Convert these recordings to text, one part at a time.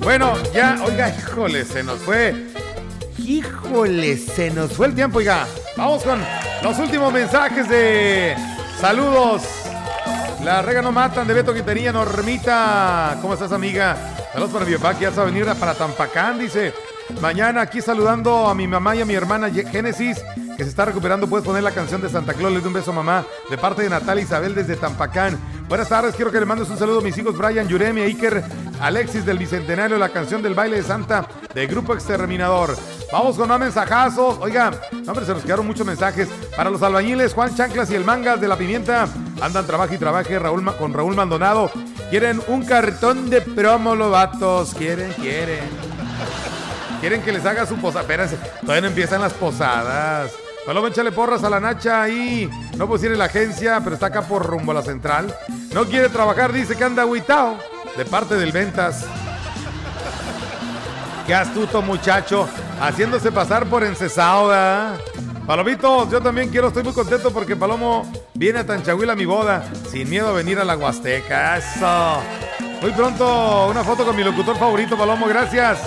Bueno, ya, oiga, híjole, se nos fue. Híjole, se nos fue el tiempo, oiga. Vamos con los últimos mensajes de saludos. La rega no matan de Beto Quintanilla, Normita. ¿Cómo estás, amiga? Saludos para mi papá que ya a venir para Tampacán, dice. Mañana aquí saludando a mi mamá y a mi hermana Génesis, que se está recuperando. Puedes poner la canción de Santa Claus. Le doy un beso, mamá, de parte de Natalia Isabel desde Tampacán. Buenas tardes, quiero que le mandes un saludo a mis hijos Brian, Yuremi, Iker, Alexis del Bicentenario, la canción del baile de Santa de Grupo Exterminador. Vamos con más mensajazos. Oiga, hombre, se nos quedaron muchos mensajes. Para los albañiles, Juan Chanclas y el Mangas de la Pimienta. Andan trabajo y trabaje Raúl, con Raúl Maldonado. Quieren un cartón de promo. Quieren, quieren. Quieren que les haga su posada. Espérense, todavía empiezan las posadas. Paloma, échale porras a la Nacha ahí. No puede ir en la agencia, pero está acá por rumbo a la central. No quiere trabajar, dice que anda aguitao. De parte del Ventas. Qué astuto muchacho, haciéndose pasar por encesado, ¿verdad? Palomitos, yo también quiero, estoy muy contento porque Palomo viene a Tanchahuila a mi boda, sin miedo a venir a la Huasteca. Eso. Muy pronto, una foto con mi locutor favorito, Palomo, gracias.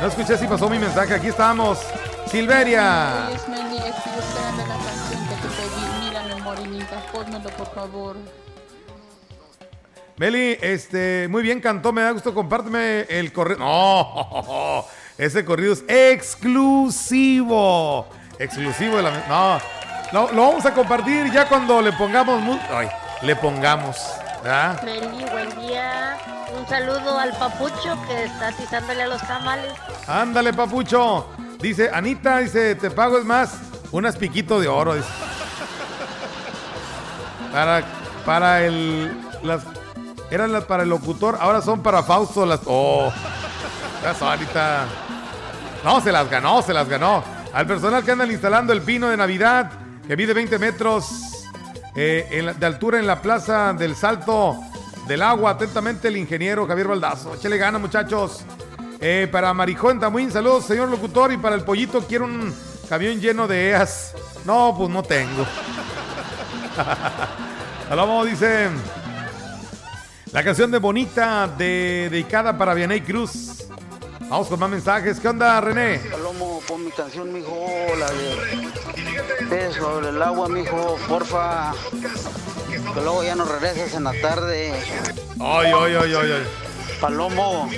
No escuché si pasó mi mensaje, aquí estamos. Silveria. por favor. Meli, este, muy bien cantó, me da gusto, compárteme el corrido. No, ese corrido es exclusivo. Exclusivo de la. No, lo vamos a compartir ya cuando le pongamos. Ay, le pongamos. Meli, buen día. Un saludo al papucho que está atizándole a los tamales. Ándale, papucho. Dice, Anita, dice, te pago es más, unas piquito de oro. Para, para el. Las eran las para el locutor, ahora son para Fausto las. ¡Oh! Ya ahorita. No, se las ganó, se las ganó. Al personal que anda instalando el pino de Navidad, que mide 20 metros eh, de altura en la plaza del Salto del Agua. Atentamente el ingeniero Javier Baldazo. Échale gana, muchachos. Eh, para Marijón Tamuín, saludos, señor locutor. Y para el pollito, quiero un camión lleno de EAS. No, pues no tengo. Saludos, dicen. La canción de Bonita, de, dedicada para Vianey Cruz. Vamos con más mensajes. ¿Qué onda, René? Palomo, pon mi canción, mijo, la de sobre el agua, mijo, porfa. Que luego ya nos regreses en la tarde. Ay, ay, ay, ay, ay. Palomo,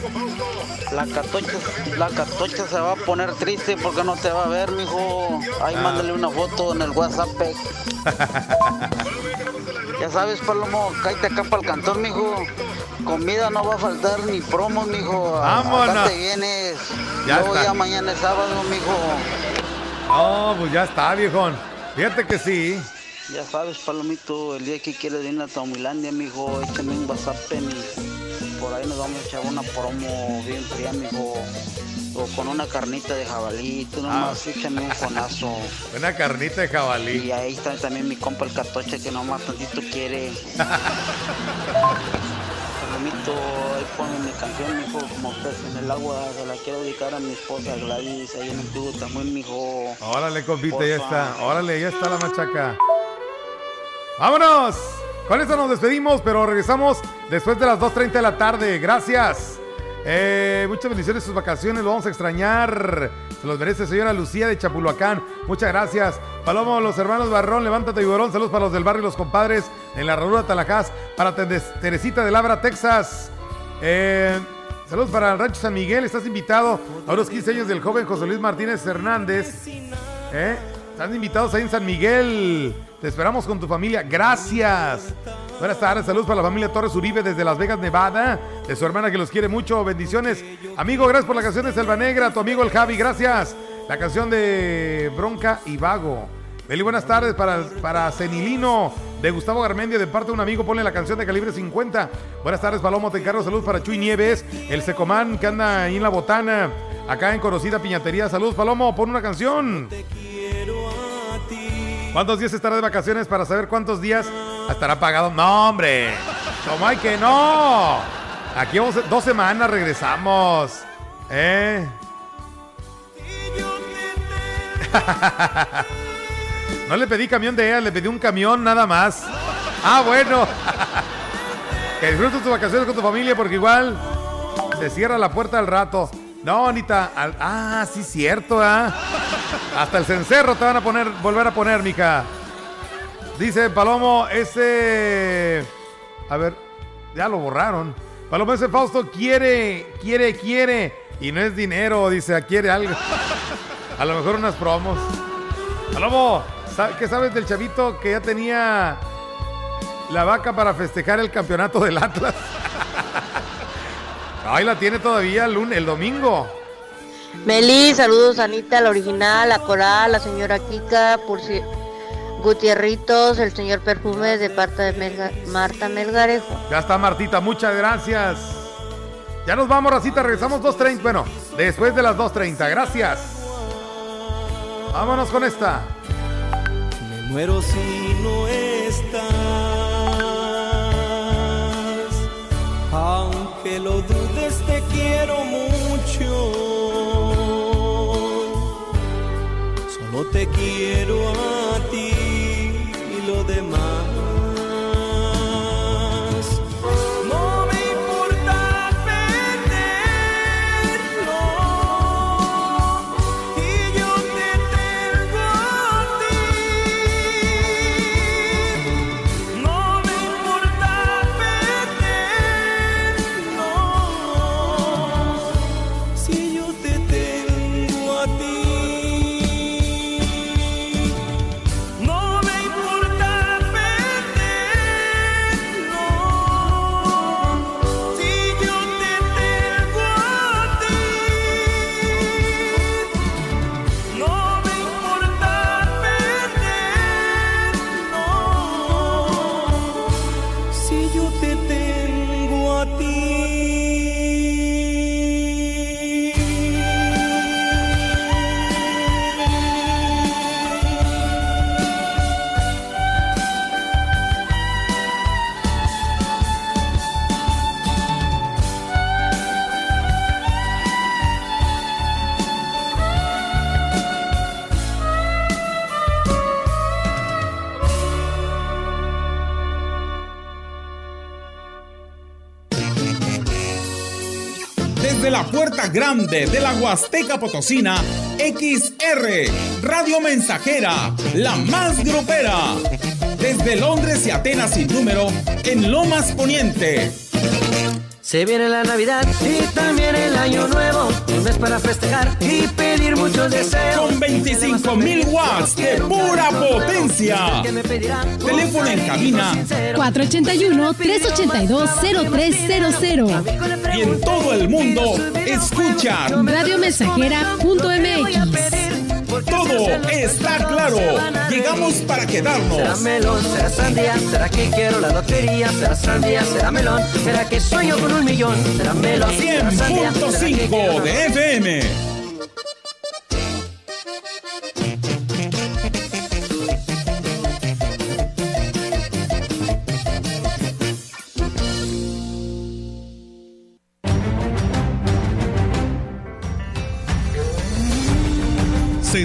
la catocha, la catocha se va a poner triste porque no te va a ver, mijo. Ahí ah. mándale una foto en el WhatsApp. Ya sabes, Palomo, cállate acá para el cantón, mijo. Comida no va a faltar ni promos, mijo. Vámonos. Acá te vienes. Ya Luego ya mañana es sábado, mijo. Oh, pues ya está, viejón. Fíjate que sí. Ya sabes, Palomito, el día que quieres venir a Taumilandia, mijo, échame un WhatsApp y por ahí nos vamos a echar una promo bien fría, mijo. O con una carnita de jabalí, tú nomás ah. échame un jonazo. Una carnita de jabalí. Y ahí está también mi compa el catoche que nomás tantito quiere. Palomito, ahí pone mi canción, mijo, como pez en el agua. Se la quiero dedicar a mi esposa Gladys, ahí en el tubo también, mijo. Órale, compite, ya está. Órale, ya está la machaca. ¡Vámonos! Con esto nos despedimos, pero regresamos después de las 2.30 de la tarde. Gracias. Eh, muchas bendiciones sus vacaciones, lo vamos a extrañar. Se los merece señora Lucía de Chapulhuacán. Muchas gracias. Palomo, los hermanos Barrón, levántate y. Saludos para los del barrio y los compadres en la Ranura Talajás. Para Teresita de Labra, Texas. Eh, saludos para el Rancho San Miguel. Estás invitado a los 15 años del joven José Luis Martínez Hernández. Eh, están invitados ahí en San Miguel. Te esperamos con tu familia. Gracias. Buenas tardes, saludos para la familia Torres Uribe desde Las Vegas, Nevada. De su hermana que los quiere mucho. Bendiciones. Amigo, gracias por la canción de Selva Negra. Tu amigo el Javi, gracias. La canción de Bronca y Vago. Beli, buenas tardes para, para Cenilino de Gustavo Garmendia, de parte de un amigo, ponle la canción de calibre 50. Buenas tardes, Palomo, te encargo, saludos para Chuy Nieves, el Secomán que anda en la botana, acá en conocida piñatería. Saludos, Palomo, pon una canción. ¿Cuántos días estará de vacaciones para saber cuántos días estará pagado? No, hombre. ¿Cómo hay que no? Aquí vamos dos semanas, regresamos. ¿Eh? No le pedí camión de ella, le pedí un camión nada más. Ah, bueno. Que disfrutes tus vacaciones con tu familia porque igual Se cierra la puerta al rato. No, Anita. ah, sí, cierto, ¿ah? Hasta el cencerro te van a poner, volver a poner, mica. Dice Palomo, ese. A ver, ya lo borraron. Palomo, ese Fausto quiere, quiere, quiere. Y no es dinero, dice, quiere algo. A lo mejor unas promos. Palomo, ¿qué sabes del chavito que ya tenía la vaca para festejar el campeonato del Atlas? Ahí la tiene todavía el, lunes, el domingo. Meli, saludos Anita, la original, la coral, la señora Kika, por si... Gutierritos, el señor Perfume de parte de Marta Melgarejo. Ya está Martita, muchas gracias. Ya nos vamos, Racita, regresamos 2.30. Bueno, después de las 2.30, gracias. Vámonos con esta. Me muero si no estás. Aunque lo dudes, te quiero mucho. Solo te quiero a ti grande de la Huasteca Potosina, XR, Radio Mensajera, la más grupera. Desde Londres y Atenas sin número, en Lomas Poniente. Se viene la Navidad y también el Año Nuevo. Para festejar y pedir muchos deseos. Con 25 mil watts de pura potencia. Teléfono en cabina 481-382-0300. Y en todo el mundo, escucha radiomensajera.mx. Todo está claro. Llegamos para quedarnos. Será melón, será sandía, será que quiero la lotería, será sandía, será melón, será que sueño con un millón, será melón. 100.5 de FM.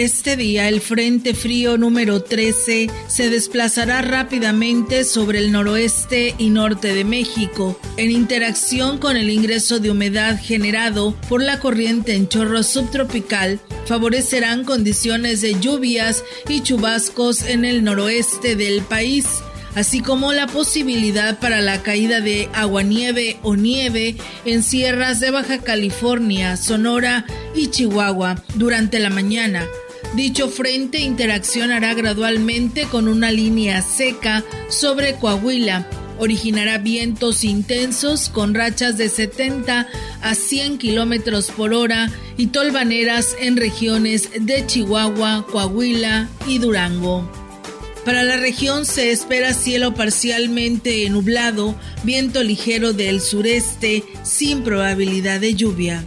Este día el Frente Frío número 13 se desplazará rápidamente sobre el noroeste y norte de México, en interacción con el ingreso de humedad generado por la corriente en chorro subtropical, favorecerán condiciones de lluvias y chubascos en el noroeste del país así como la posibilidad para la caída de aguanieve o nieve en sierras de Baja California, Sonora y Chihuahua durante la mañana, Dicho frente interaccionará gradualmente con una línea seca sobre Coahuila, Originará vientos intensos con rachas de 70 a 100 kilómetros por hora y tolvaneras en regiones de Chihuahua, Coahuila y Durango. Para la región se espera cielo parcialmente nublado, viento ligero del sureste sin probabilidad de lluvia.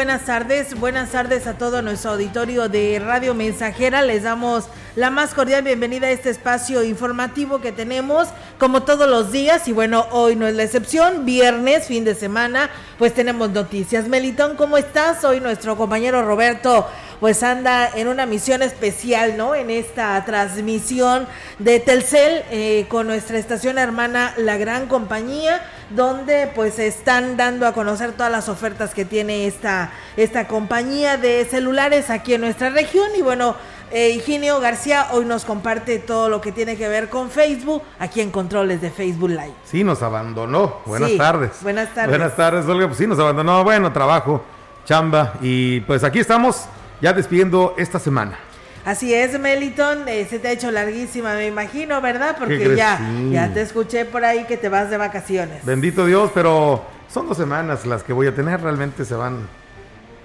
Buenas tardes. Buenas tardes a todo nuestro auditorio de Radio Mensajera. Les damos la más cordial bienvenida a este espacio informativo que tenemos como todos los días y bueno, hoy no es la excepción, viernes, fin de semana, pues tenemos noticias. Melitón, ¿cómo estás? Hoy nuestro compañero Roberto pues anda en una misión especial, ¿no? En esta transmisión de Telcel eh, con nuestra estación hermana La Gran Compañía, donde pues están dando a conocer todas las ofertas que tiene esta, esta compañía de celulares aquí en nuestra región y bueno, eh, Higinio García hoy nos comparte todo lo que tiene que ver con Facebook, aquí en Controles de Facebook Live. Sí, nos abandonó. Buenas tardes. Buenas tardes. Buenas tardes, Olga. Pues sí, nos abandonó. Bueno, trabajo, chamba. Y pues aquí estamos ya despidiendo esta semana. Así es, Meliton, eh, se te ha hecho larguísima, me imagino, ¿verdad? Porque ya, ya te escuché por ahí que te vas de vacaciones. Bendito Dios, pero son dos semanas las que voy a tener, realmente se van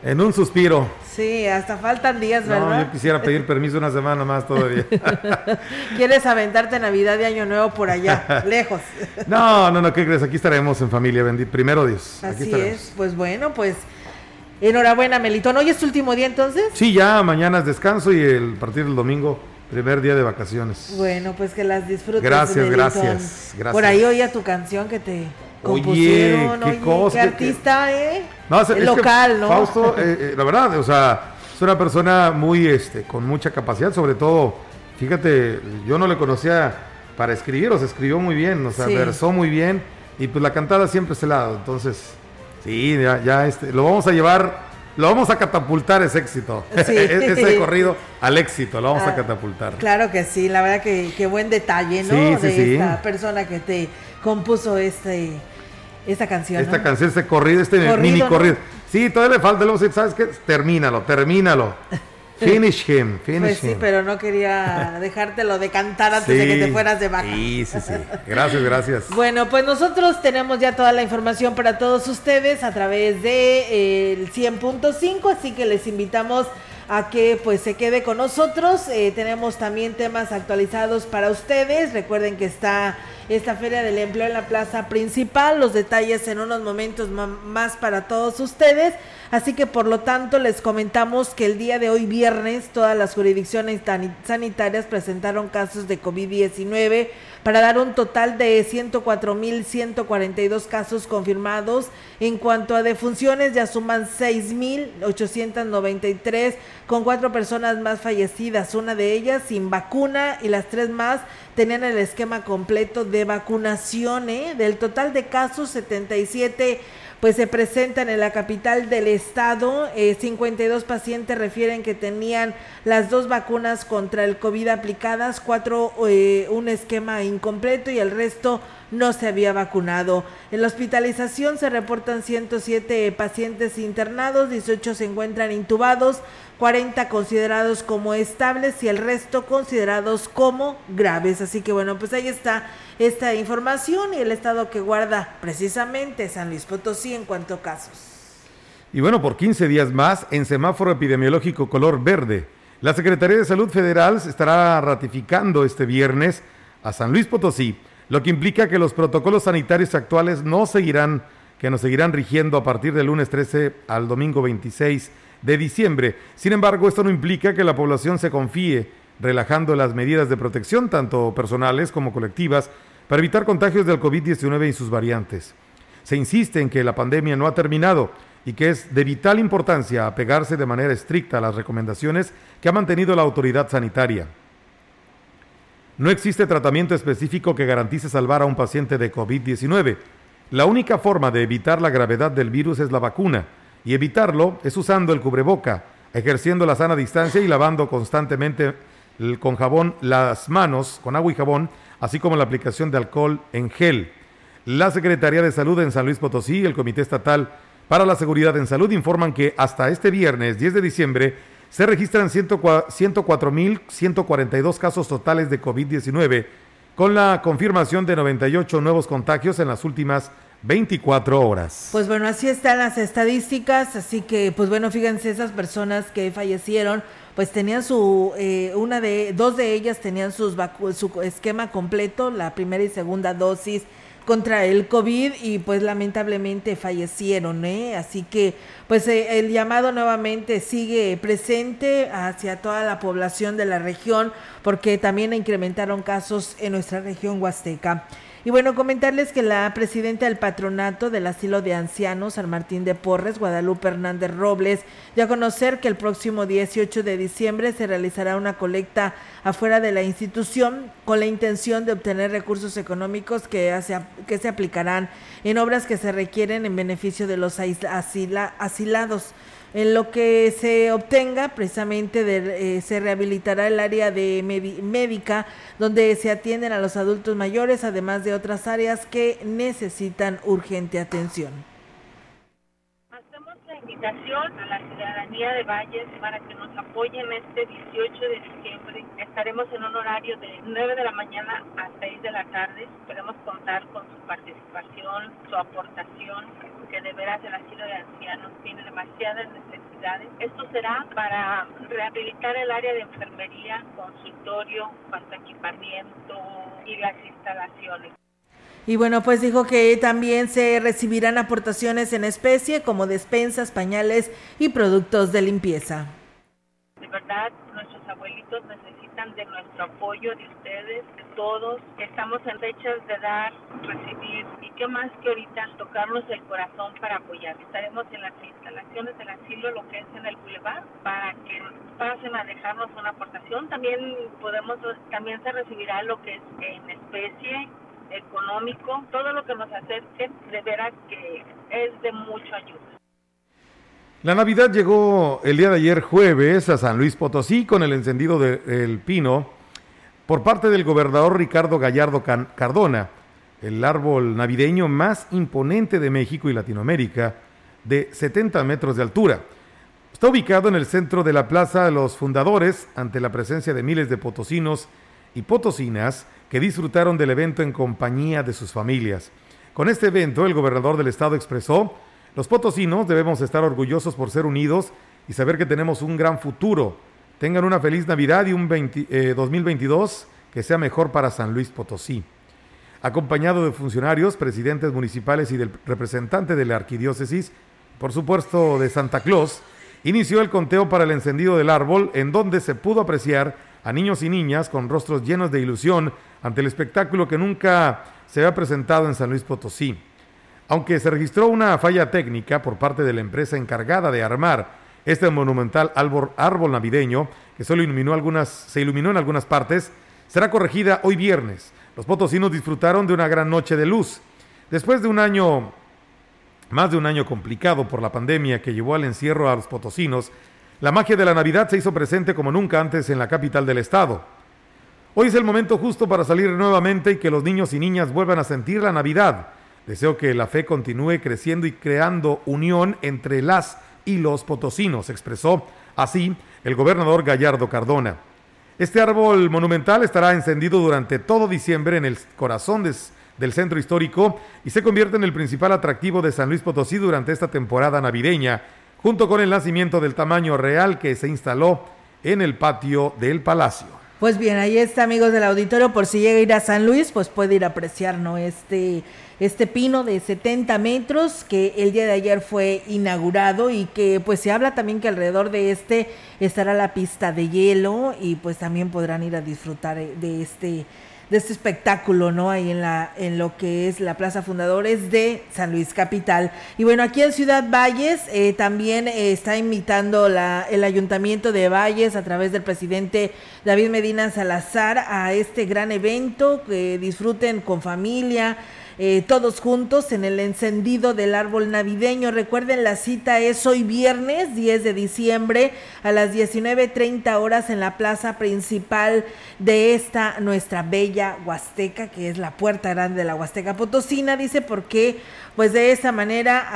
en un suspiro. Sí, hasta faltan días, ¿verdad? No, yo quisiera pedir permiso una semana más todavía. ¿Quieres aventarte Navidad y Año Nuevo por allá, lejos? no, no, no, ¿qué crees? Aquí estaremos en familia, bendito. Primero Dios. Así es, pues bueno, pues enhorabuena, Melitón. ¿Hoy es tu último día entonces? Sí, ya, mañana es descanso y el partir del domingo primer día de vacaciones. Bueno, pues que las disfrutes. Gracias, gracias, gracias. Por ahí oía tu canción que te Oye, qué cosa. Qué artista, ¿eh? No, es, local, ¿no? Fausto, eh, eh, la verdad, o sea, es una persona muy, este, con mucha capacidad, sobre todo, fíjate, yo no le conocía para escribir, o sea, escribió muy bien, o sea, versó muy bien, y pues la cantada siempre es lado, entonces, sí, ya, ya este, lo vamos a llevar lo vamos a catapultar ese éxito, sí. ese corrido al éxito, lo vamos a ah, catapultar. Claro que sí, la verdad que, qué buen detalle, ¿no? Sí, sí, de esta persona que te compuso este esta canción. Esta canción, este corrido, este mini corrido. Sí, todavía le falta, luego, ¿sabes qué? Termínalo, termínalo. Finish him, finish pues sí, pero no quería dejártelo de cantar antes de que te fueras de vaca. Sí, sí, sí. Gracias, gracias. bueno, pues nosotros tenemos ya toda la información para todos ustedes a través de el 100.5, así que les invitamos a que pues se quede con nosotros. Eh, tenemos también temas actualizados para ustedes. Recuerden que está esta Feria del Empleo en la plaza principal. Los detalles en unos momentos más para todos ustedes. Así que por lo tanto les comentamos que el día de hoy viernes todas las jurisdicciones sanitarias presentaron casos de COVID-19 para dar un total de 104.142 casos confirmados. En cuanto a defunciones, ya suman 6.893 con cuatro personas más fallecidas, una de ellas sin vacuna y las tres más tenían el esquema completo de vacunación. ¿eh? Del total de casos, 77 pues se presentan en la capital del estado. 52 eh, pacientes refieren que tenían las dos vacunas contra el COVID aplicadas, cuatro eh, un esquema incompleto y el resto no se había vacunado. En la hospitalización se reportan 107 pacientes internados, 18 se encuentran intubados, 40 considerados como estables y el resto considerados como graves. Así que bueno, pues ahí está esta información y el estado que guarda precisamente San Luis Potosí en cuanto a casos. Y bueno, por 15 días más, en semáforo epidemiológico color verde, la Secretaría de Salud Federal estará ratificando este viernes a San Luis Potosí, lo que implica que los protocolos sanitarios actuales no seguirán, que nos seguirán rigiendo a partir del lunes 13 al domingo 26 de diciembre. Sin embargo, esto no implica que la población se confíe relajando las medidas de protección, tanto personales como colectivas, para evitar contagios del COVID-19 y sus variantes. Se insiste en que la pandemia no ha terminado y que es de vital importancia apegarse de manera estricta a las recomendaciones que ha mantenido la autoridad sanitaria. No existe tratamiento específico que garantice salvar a un paciente de COVID-19. La única forma de evitar la gravedad del virus es la vacuna, y evitarlo es usando el cubreboca, ejerciendo la sana distancia y lavando constantemente con jabón las manos, con agua y jabón, así como la aplicación de alcohol en gel. La Secretaría de Salud en San Luis Potosí y el Comité Estatal para la Seguridad en Salud informan que hasta este viernes 10 de diciembre se registran 104.142 casos totales de COVID-19, con la confirmación de 98 nuevos contagios en las últimas 24 horas. Pues bueno, así están las estadísticas, así que pues bueno, fíjense esas personas que fallecieron, pues tenían su, eh, una de, dos de ellas tenían sus su esquema completo, la primera y segunda dosis contra el COVID y pues lamentablemente fallecieron, ¿eh? Así que pues eh, el llamado nuevamente sigue presente hacia toda la población de la región porque también incrementaron casos en nuestra región huasteca. Y bueno, comentarles que la presidenta del patronato del asilo de ancianos, San Martín de Porres, Guadalupe Hernández Robles, dio a conocer que el próximo 18 de diciembre se realizará una colecta afuera de la institución con la intención de obtener recursos económicos que, que se aplicarán en obras que se requieren en beneficio de los asilados. En lo que se obtenga, precisamente de, eh, se rehabilitará el área de médica, donde se atienden a los adultos mayores, además de otras áreas que necesitan urgente atención a la ciudadanía de Valles para que nos apoyen este 18 de diciembre. Estaremos en un horario de 9 de la mañana a 6 de la tarde. Esperemos contar con su participación, su aportación, que de veras el asilo de ancianos tiene demasiadas necesidades. Esto será para rehabilitar el área de enfermería, consultorio, cuanto equipamiento y las instalaciones. Y bueno, pues dijo que también se recibirán aportaciones en especie como despensas, pañales y productos de limpieza. De verdad, nuestros abuelitos necesitan de nuestro apoyo, de ustedes, de todos. Estamos en fechas de dar, recibir y qué más que ahorita tocarnos el corazón para apoyar. Estaremos en las instalaciones del asilo, lo que es en el Boulevard, para que pasen a dejarnos una aportación. También podemos, también se recibirá lo que es en especie económico, todo lo que nos acerque, de veras que es de mucha ayuda. La Navidad llegó el día de ayer jueves a San Luis Potosí con el encendido del pino por parte del gobernador Ricardo Gallardo Cardona, el árbol navideño más imponente de México y Latinoamérica, de 70 metros de altura. Está ubicado en el centro de la Plaza de los Fundadores, ante la presencia de miles de potosinos y potosinas que disfrutaron del evento en compañía de sus familias. Con este evento, el gobernador del estado expresó, los potosinos debemos estar orgullosos por ser unidos y saber que tenemos un gran futuro. Tengan una feliz Navidad y un 2022 eh, que sea mejor para San Luis Potosí. Acompañado de funcionarios, presidentes municipales y del representante de la arquidiócesis, por supuesto de Santa Claus, inició el conteo para el encendido del árbol en donde se pudo apreciar a niños y niñas con rostros llenos de ilusión ante el espectáculo que nunca se había presentado en San Luis Potosí. Aunque se registró una falla técnica por parte de la empresa encargada de armar este monumental árbol, árbol navideño, que solo iluminó algunas, se iluminó en algunas partes, será corregida hoy viernes. Los potosinos disfrutaron de una gran noche de luz. Después de un año, más de un año complicado por la pandemia que llevó al encierro a los potosinos, la magia de la Navidad se hizo presente como nunca antes en la capital del estado. Hoy es el momento justo para salir nuevamente y que los niños y niñas vuelvan a sentir la Navidad. Deseo que la fe continúe creciendo y creando unión entre las y los potosinos, expresó así el gobernador Gallardo Cardona. Este árbol monumental estará encendido durante todo diciembre en el corazón del centro histórico y se convierte en el principal atractivo de San Luis Potosí durante esta temporada navideña junto con el nacimiento del tamaño real que se instaló en el patio del palacio. Pues bien, ahí está, amigos del auditorio, por si llega a ir a San Luis, pues puede ir a apreciar, ¿no? Este, este pino de 70 metros que el día de ayer fue inaugurado y que pues se habla también que alrededor de este estará la pista de hielo y pues también podrán ir a disfrutar de este de este espectáculo, ¿no? Ahí en la en lo que es la Plaza Fundadores de San Luis Capital. Y bueno, aquí en Ciudad Valles eh, también eh, está invitando la, el Ayuntamiento de Valles a través del presidente David Medina Salazar a este gran evento que disfruten con familia eh, todos juntos en el encendido del árbol navideño. Recuerden, la cita es hoy viernes 10 de diciembre a las 19.30 horas en la plaza principal de esta nuestra bella Huasteca, que es la puerta grande de la Huasteca Potosina, dice, porque pues de esa manera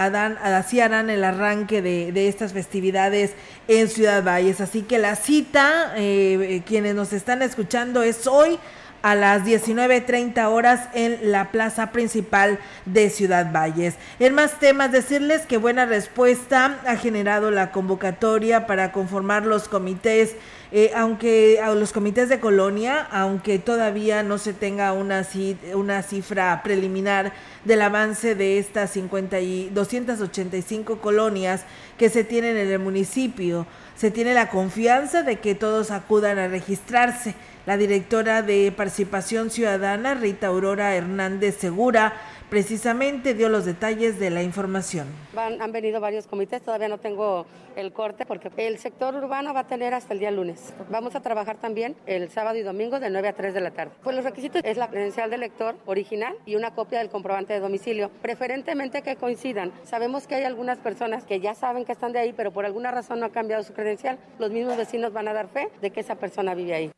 así harán el arranque de, estas festividades en Ciudad Valles. Así que la cita, eh, eh, quienes nos están escuchando, es hoy a las 19.30 horas en la plaza principal de Ciudad Valles. En más temas, decirles que buena respuesta ha generado la convocatoria para conformar los comités, eh, aunque a los comités de colonia, aunque todavía no se tenga una, una cifra preliminar del avance de estas 50 y 285 colonias que se tienen en el municipio. Se tiene la confianza de que todos acudan a registrarse. La directora de Participación Ciudadana, Rita Aurora Hernández Segura, precisamente dio los detalles de la información. han venido varios comités, todavía no tengo el corte porque el sector urbano va a tener hasta el día lunes. Vamos a trabajar también el sábado y domingo de 9 a 3 de la tarde. Pues los requisitos es la credencial del lector original y una copia del comprobante de domicilio, preferentemente que coincidan. Sabemos que hay algunas personas que ya saben que están de ahí, pero por alguna razón no ha cambiado su credencial. Los mismos vecinos van a dar fe de que esa persona vive ahí.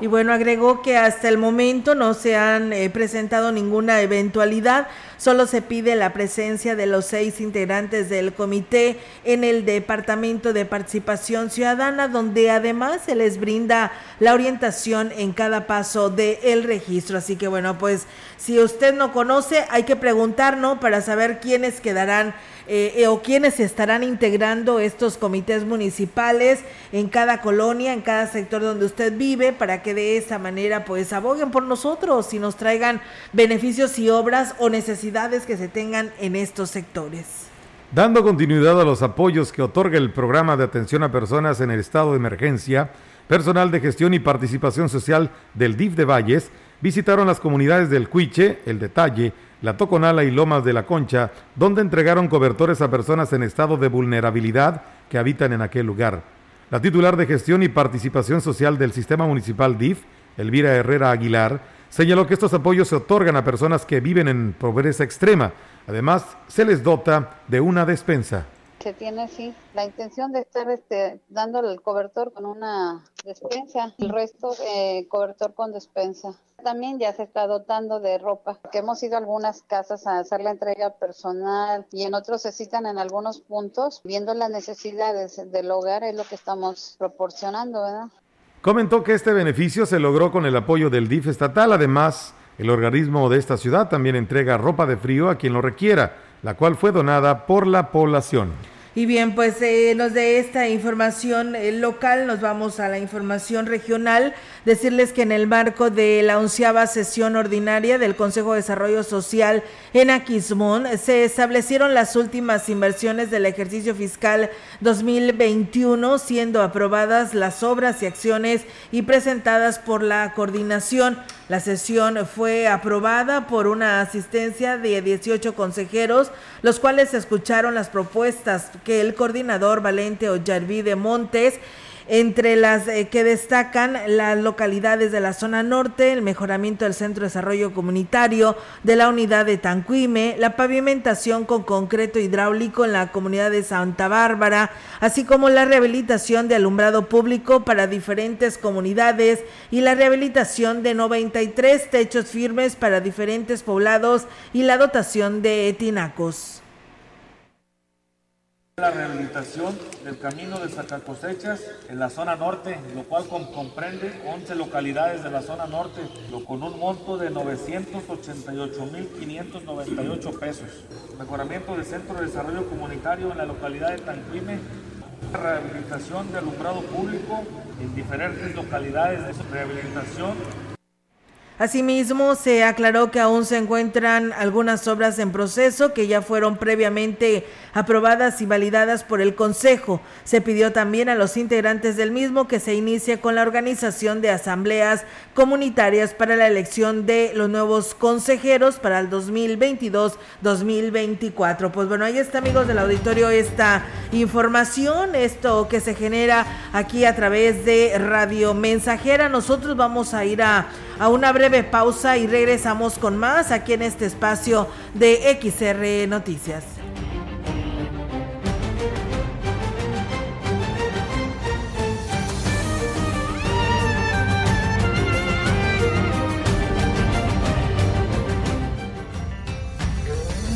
Y bueno, agregó que hasta el momento no se han eh, presentado ninguna eventualidad, solo se pide la presencia de los seis integrantes del comité en el Departamento de Participación Ciudadana, donde además se les brinda la orientación en cada paso del registro. Así que bueno, pues si usted no conoce, hay que preguntar, ¿no? Para saber quiénes quedarán eh, eh, o quienes estarán integrando estos comités municipales en cada colonia, en cada sector donde usted vive, para que de esa manera pues aboguen por nosotros y nos traigan beneficios y obras o necesidades que se tengan en estos sectores. Dando continuidad a los apoyos que otorga el programa de atención a personas en el estado de emergencia, personal de gestión y participación social del DIF de Valles visitaron las comunidades del Cuiche, El Detalle, la Toconala y Lomas de la Concha, donde entregaron cobertores a personas en estado de vulnerabilidad que habitan en aquel lugar. La titular de gestión y participación social del sistema municipal DIF, Elvira Herrera Aguilar, señaló que estos apoyos se otorgan a personas que viven en pobreza extrema. Además, se les dota de una despensa se tiene sí la intención de estar este, dándole el cobertor con una despensa, el resto eh, cobertor con despensa. También ya se está dotando de ropa, que hemos ido a algunas casas a hacer la entrega personal y en otros se citan en algunos puntos, viendo las necesidades del hogar es lo que estamos proporcionando, ¿verdad? Comentó que este beneficio se logró con el apoyo del DIF estatal, además el organismo de esta ciudad también entrega ropa de frío a quien lo requiera, la cual fue donada por la población. Y bien, pues eh, nos de esta información eh, local nos vamos a la información regional. Decirles que en el marco de la onceava sesión ordinaria del Consejo de Desarrollo Social en Aquismón se establecieron las últimas inversiones del ejercicio fiscal 2021, siendo aprobadas las obras y acciones y presentadas por la coordinación. La sesión fue aprobada por una asistencia de 18 consejeros, los cuales escucharon las propuestas que el coordinador Valente Ollarvide Montes entre las eh, que destacan las localidades de la zona norte, el mejoramiento del Centro de Desarrollo Comunitario de la unidad de Tanquime, la pavimentación con concreto hidráulico en la comunidad de Santa Bárbara, así como la rehabilitación de alumbrado público para diferentes comunidades y la rehabilitación de 93 techos firmes para diferentes poblados y la dotación de tinacos la rehabilitación del camino de Sacacosechas en la zona norte, lo cual comprende 11 localidades de la zona norte, con un monto de 988.598 pesos. Mejoramiento del Centro de Desarrollo Comunitario en la localidad de Tanquime, rehabilitación de alumbrado público en diferentes localidades de rehabilitación Asimismo, se aclaró que aún se encuentran algunas obras en proceso que ya fueron previamente aprobadas y validadas por el Consejo. Se pidió también a los integrantes del mismo que se inicie con la organización de asambleas comunitarias para la elección de los nuevos consejeros para el 2022-2024. Pues bueno, ahí está amigos del auditorio esta información, esto que se genera aquí a través de Radio Mensajera. Nosotros vamos a ir a, a una breve pausa y regresamos con más aquí en este espacio de XR Noticias.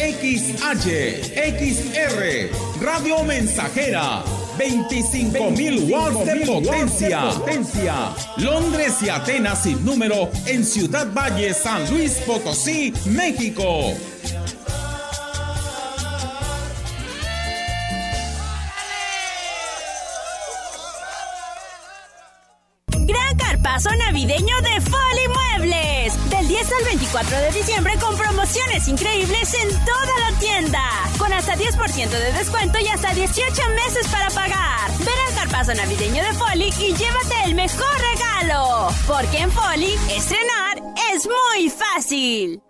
XH, XR, Radio Mensajera, 25.000 watts de potencia. potencia. Londres y Atenas sin número en Ciudad Valle, San Luis Potosí, México. Gran carpazo navideño de Foli Del 10 al 24 de diciembre con promociones increíbles en toda la tienda. Con hasta 10% de descuento y hasta 18 meses para pagar. Ven al carpazo navideño de Foli y llévate el mejor regalo. Porque en Foli, estrenar es muy fácil.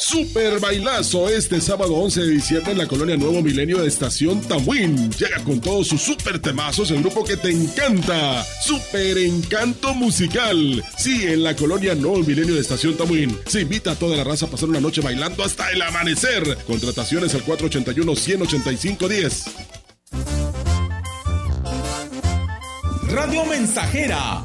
Super bailazo este sábado 11 de diciembre en la colonia Nuevo Milenio de Estación Tamuín. Llega con todos sus super temazos el grupo que te encanta. Super Encanto Musical. Sí, en la colonia Nuevo Milenio de Estación Tamuín. Se invita a toda la raza a pasar una noche bailando hasta el amanecer. Contrataciones al 481-185-10. Radio Mensajera,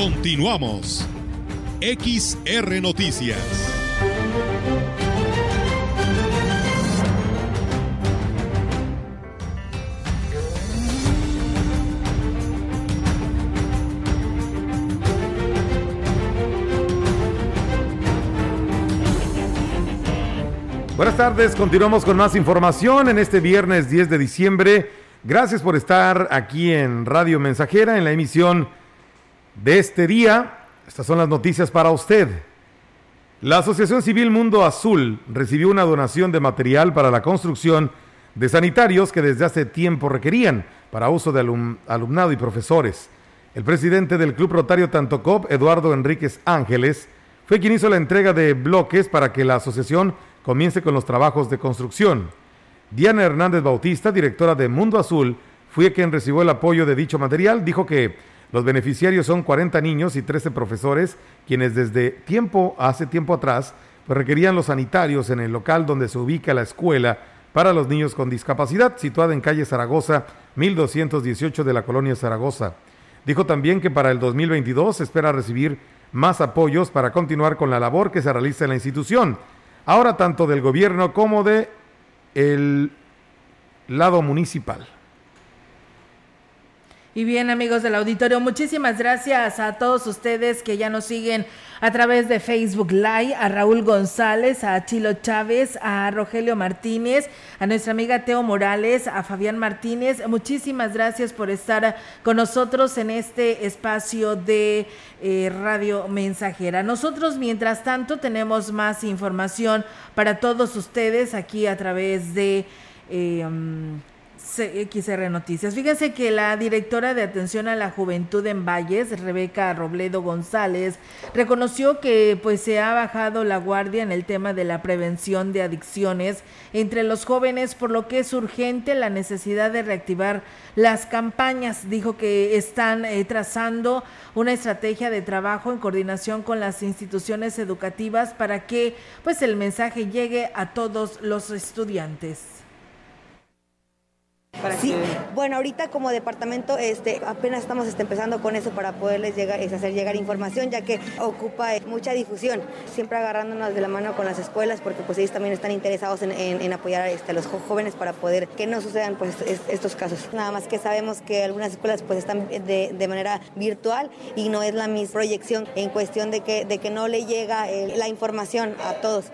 Continuamos. XR Noticias. Buenas tardes, continuamos con más información en este viernes 10 de diciembre. Gracias por estar aquí en Radio Mensajera en la emisión de este día. Estas son las noticias para usted. La Asociación Civil Mundo Azul recibió una donación de material para la construcción de sanitarios que desde hace tiempo requerían para uso de alum alumnado y profesores. El presidente del Club Rotario Tantocop, Eduardo Enríquez Ángeles, fue quien hizo la entrega de bloques para que la asociación comience con los trabajos de construcción. Diana Hernández Bautista, directora de Mundo Azul, fue quien recibió el apoyo de dicho material. Dijo que los beneficiarios son 40 niños y 13 profesores, quienes desde tiempo, hace tiempo atrás, pues requerían los sanitarios en el local donde se ubica la escuela para los niños con discapacidad, situada en calle Zaragoza, 1218 de la colonia Zaragoza. Dijo también que para el 2022 se espera recibir más apoyos para continuar con la labor que se realiza en la institución, ahora tanto del gobierno como de el lado municipal. Y bien, amigos del auditorio, muchísimas gracias a todos ustedes que ya nos siguen a través de Facebook Live, a Raúl González, a Chilo Chávez, a Rogelio Martínez, a nuestra amiga Teo Morales, a Fabián Martínez. Muchísimas gracias por estar con nosotros en este espacio de eh, Radio Mensajera. Nosotros, mientras tanto, tenemos más información para todos ustedes aquí a través de... Eh, XR Noticias. Fíjense que la directora de atención a la juventud en Valles, Rebeca Robledo González, reconoció que pues se ha bajado la guardia en el tema de la prevención de adicciones entre los jóvenes, por lo que es urgente la necesidad de reactivar las campañas. Dijo que están eh, trazando una estrategia de trabajo en coordinación con las instituciones educativas para que pues el mensaje llegue a todos los estudiantes sí, bueno, ahorita como departamento este, apenas estamos este, empezando con eso para poderles llegar, es hacer llegar información, ya que ocupa eh, mucha difusión, siempre agarrándonos de la mano con las escuelas, porque pues ellos también están interesados en, apoyar este, a los jóvenes para poder que no sucedan pues estos casos. Nada más que sabemos que algunas escuelas pues están de, manera virtual y no es la misma proyección en cuestión de que, de que no le llega eh, la información a todos.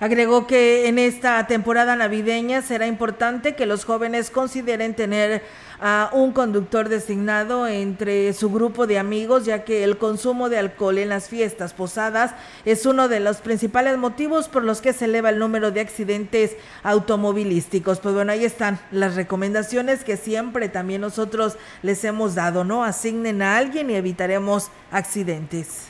Agregó que en esta temporada navideña será importante que los jóvenes consideren tener a un conductor designado entre su grupo de amigos, ya que el consumo de alcohol en las fiestas posadas es uno de los principales motivos por los que se eleva el número de accidentes automovilísticos. Pues bueno, ahí están las recomendaciones que siempre también nosotros les hemos dado, ¿no? Asignen a alguien y evitaremos accidentes.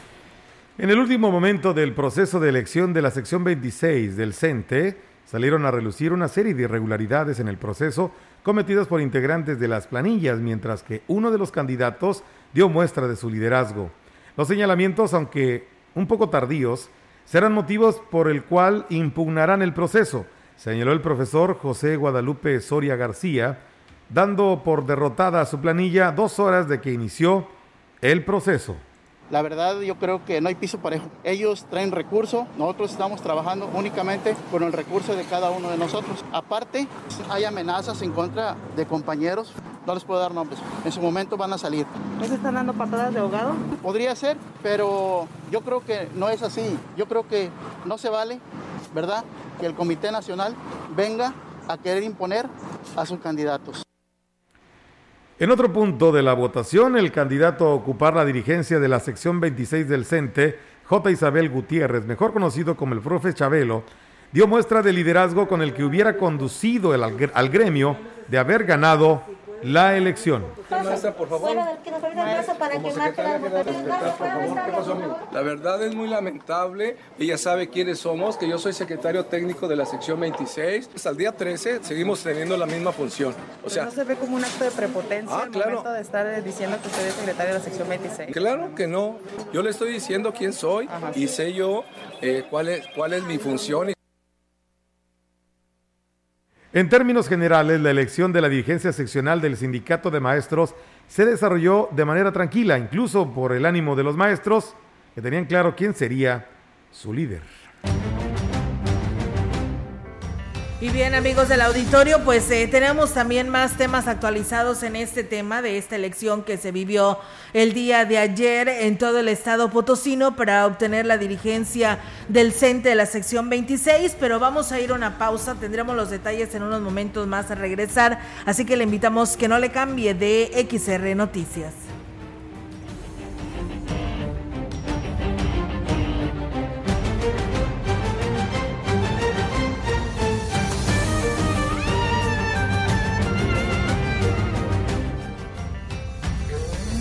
En el último momento del proceso de elección de la sección 26 del CENTE, salieron a relucir una serie de irregularidades en el proceso cometidas por integrantes de las planillas, mientras que uno de los candidatos dio muestra de su liderazgo. Los señalamientos, aunque un poco tardíos, serán motivos por el cual impugnarán el proceso, señaló el profesor José Guadalupe Soria García, dando por derrotada a su planilla dos horas de que inició el proceso. La verdad yo creo que no hay piso parejo. Ellos traen recursos, nosotros estamos trabajando únicamente con el recurso de cada uno de nosotros. Aparte, hay amenazas en contra de compañeros, no les puedo dar nombres. En su momento van a salir. ¿No se están dando patadas de ahogado? Podría ser, pero yo creo que no es así. Yo creo que no se vale, ¿verdad? Que el Comité Nacional venga a querer imponer a sus candidatos. En otro punto de la votación, el candidato a ocupar la dirigencia de la sección 26 del CENTE, J. Isabel Gutiérrez, mejor conocido como el profe Chabelo, dio muestra de liderazgo con el que hubiera conducido el, al gremio de haber ganado la elección. por favor. La verdad es muy lamentable. Ella sabe quiénes somos, que yo soy secretario técnico de la sección 26. Hasta el día 13 seguimos teniendo la misma función. O sea, ¿No se ve como un acto de prepotencia ah, claro. momento de estar diciendo que usted es secretario de la sección 26? Claro que no. Yo le estoy diciendo quién soy y sé yo eh, cuál, es, cuál es mi función. En términos generales, la elección de la dirigencia seccional del sindicato de maestros se desarrolló de manera tranquila, incluso por el ánimo de los maestros, que tenían claro quién sería su líder. Y bien amigos del auditorio, pues eh, tenemos también más temas actualizados en este tema de esta elección que se vivió el día de ayer en todo el estado potosino para obtener la dirigencia del CENTE de la sección 26, pero vamos a ir a una pausa, tendremos los detalles en unos momentos más a regresar, así que le invitamos que no le cambie de XR Noticias.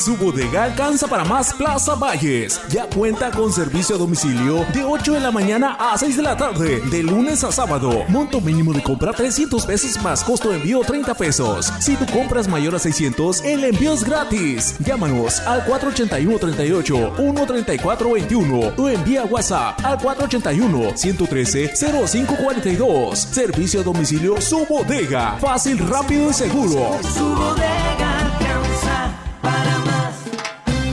Su bodega alcanza para más Plaza Valles. Ya cuenta con servicio a domicilio de 8 de la mañana a 6 de la tarde, de lunes a sábado. Monto mínimo de compra 300 pesos más costo de envío 30 pesos. Si tu compra es mayor a 600, el envío es gratis. Llámanos al 481 38 134 21 o envía WhatsApp al 481 113 0542. Servicio a domicilio Su Bodega. Fácil, rápido y seguro. Su bodega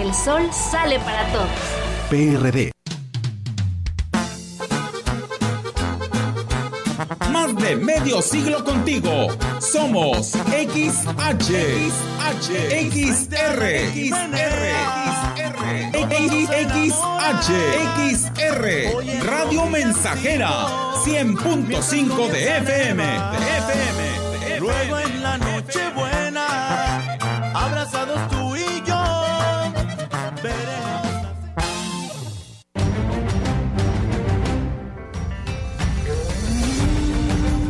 El sol sale para todos. PRD. Más de medio siglo contigo. Somos XH, XH, XR, XR, XH, XR, Radio Mensajera, 100.5 de FM, de FM, de Luego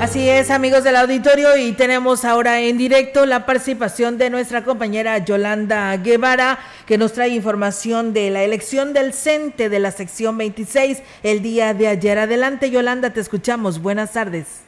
Así es, amigos del auditorio, y tenemos ahora en directo la participación de nuestra compañera Yolanda Guevara, que nos trae información de la elección del CENTE de la sección 26 el día de ayer. Adelante, Yolanda, te escuchamos. Buenas tardes.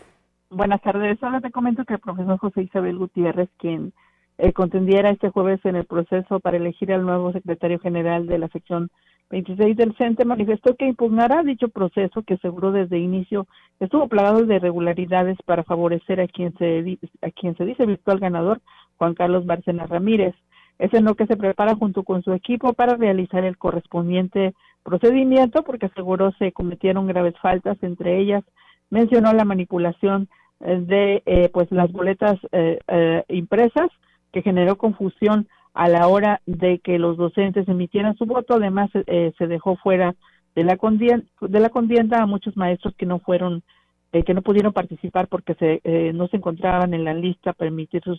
Buenas tardes. Ahora te comento que el profesor José Isabel Gutiérrez, quien eh, contendiera este jueves en el proceso para elegir al nuevo secretario general de la sección 26 del CENTE, manifestó que impugnará dicho proceso que aseguró desde inicio estuvo plagado de irregularidades para favorecer a quien se, a quien se dice virtual ganador, Juan Carlos Bárcenas Ramírez. Es en lo que se prepara junto con su equipo para realizar el correspondiente procedimiento porque aseguró se cometieron graves faltas, entre ellas mencionó la manipulación eh, de eh, pues las boletas eh, eh, impresas que generó confusión a la hora de que los docentes emitieran su voto. Además, eh, se dejó fuera de la, contienda, de la contienda a muchos maestros que no fueron, eh, que no pudieron participar porque se, eh, no se encontraban en la lista para emitir su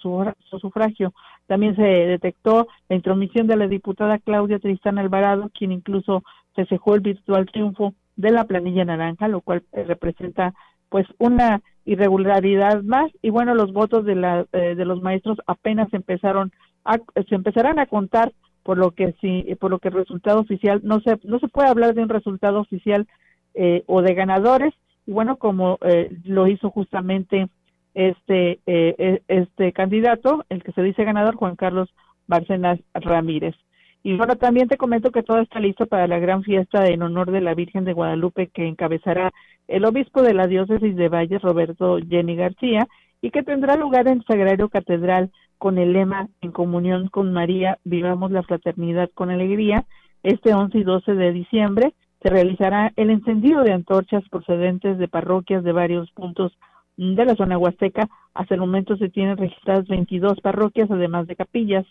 sufragio. También se detectó la intromisión de la diputada Claudia Tristán Alvarado, quien incluso festejó el virtual triunfo de la planilla naranja, lo cual eh, representa pues una irregularidad más y bueno los votos de la eh, de los maestros apenas empezaron a, se empezarán a contar por lo que sí por lo que el resultado oficial no se no se puede hablar de un resultado oficial eh, o de ganadores. Y bueno como eh, lo hizo justamente este eh, eh, este candidato el que se dice ganador Juan Carlos Bárcenas Ramírez. Y bueno, también te comento que todo está listo para la gran fiesta en honor de la Virgen de Guadalupe que encabezará el obispo de la diócesis de Valles, Roberto Jenny García, y que tendrá lugar en Sagrario Catedral con el lema En comunión con María, vivamos la fraternidad con alegría. Este 11 y 12 de diciembre se realizará el encendido de antorchas procedentes de parroquias de varios puntos de la zona huasteca. Hasta el momento se tienen registradas 22 parroquias, además de capillas.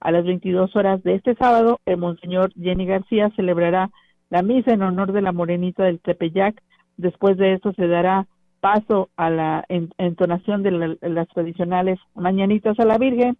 A las 22 horas de este sábado, el Monseñor Jenny García celebrará la misa en honor de la Morenita del Tepeyac. Después de esto se dará paso a la entonación de las tradicionales mañanitas a la Virgen,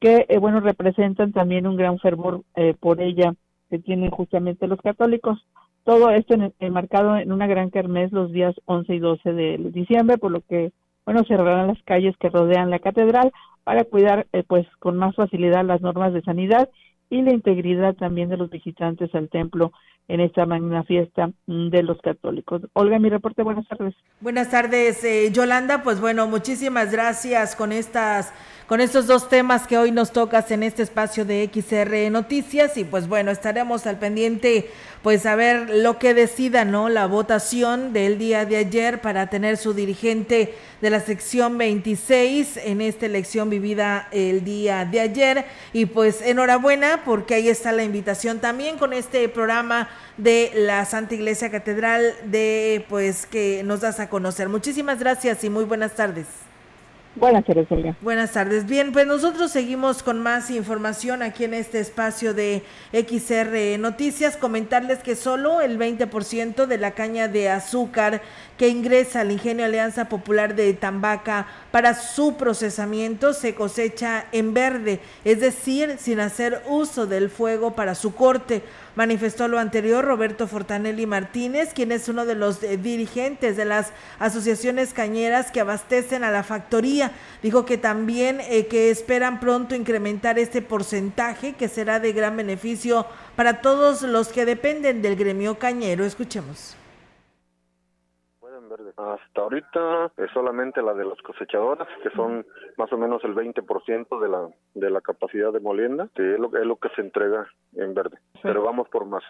que, eh, bueno, representan también un gran fervor eh, por ella que tienen justamente los católicos. Todo esto enmarcado en una gran kermés los días 11 y 12 de diciembre, por lo que, bueno, cerrarán las calles que rodean la catedral para cuidar, eh, pues, con más facilidad las normas de sanidad y la integridad también de los visitantes al templo en esta magna fiesta de los católicos. Olga, mi reporte, buenas tardes. Buenas tardes, eh, Yolanda. Pues bueno, muchísimas gracias con estas con estos dos temas que hoy nos tocas en este espacio de XR Noticias y pues bueno, estaremos al pendiente pues a ver lo que decida, ¿no? La votación del día de ayer para tener su dirigente de la sección 26 en esta elección vivida el día de ayer y pues enhorabuena porque ahí está la invitación también con este programa de la Santa Iglesia Catedral de pues que nos das a conocer. Muchísimas gracias y muy buenas tardes. Buenas tardes, Olga. Buenas tardes. Bien, pues nosotros seguimos con más información aquí en este espacio de XR Noticias. Comentarles que solo el 20% de la caña de azúcar que ingresa al ingenio Alianza Popular de Tambaca para su procesamiento se cosecha en verde, es decir, sin hacer uso del fuego para su corte. Manifestó lo anterior Roberto Fortanelli Martínez, quien es uno de los eh, dirigentes de las asociaciones cañeras que abastecen a la factoría. Dijo que también eh, que esperan pronto incrementar este porcentaje que será de gran beneficio para todos los que dependen del gremio cañero. Escuchemos. Hasta ahorita es solamente la de las cosechadoras, que son más o menos el 20% de la, de la capacidad de molienda, que es lo, es lo que se entrega en verde. Pero vamos por más.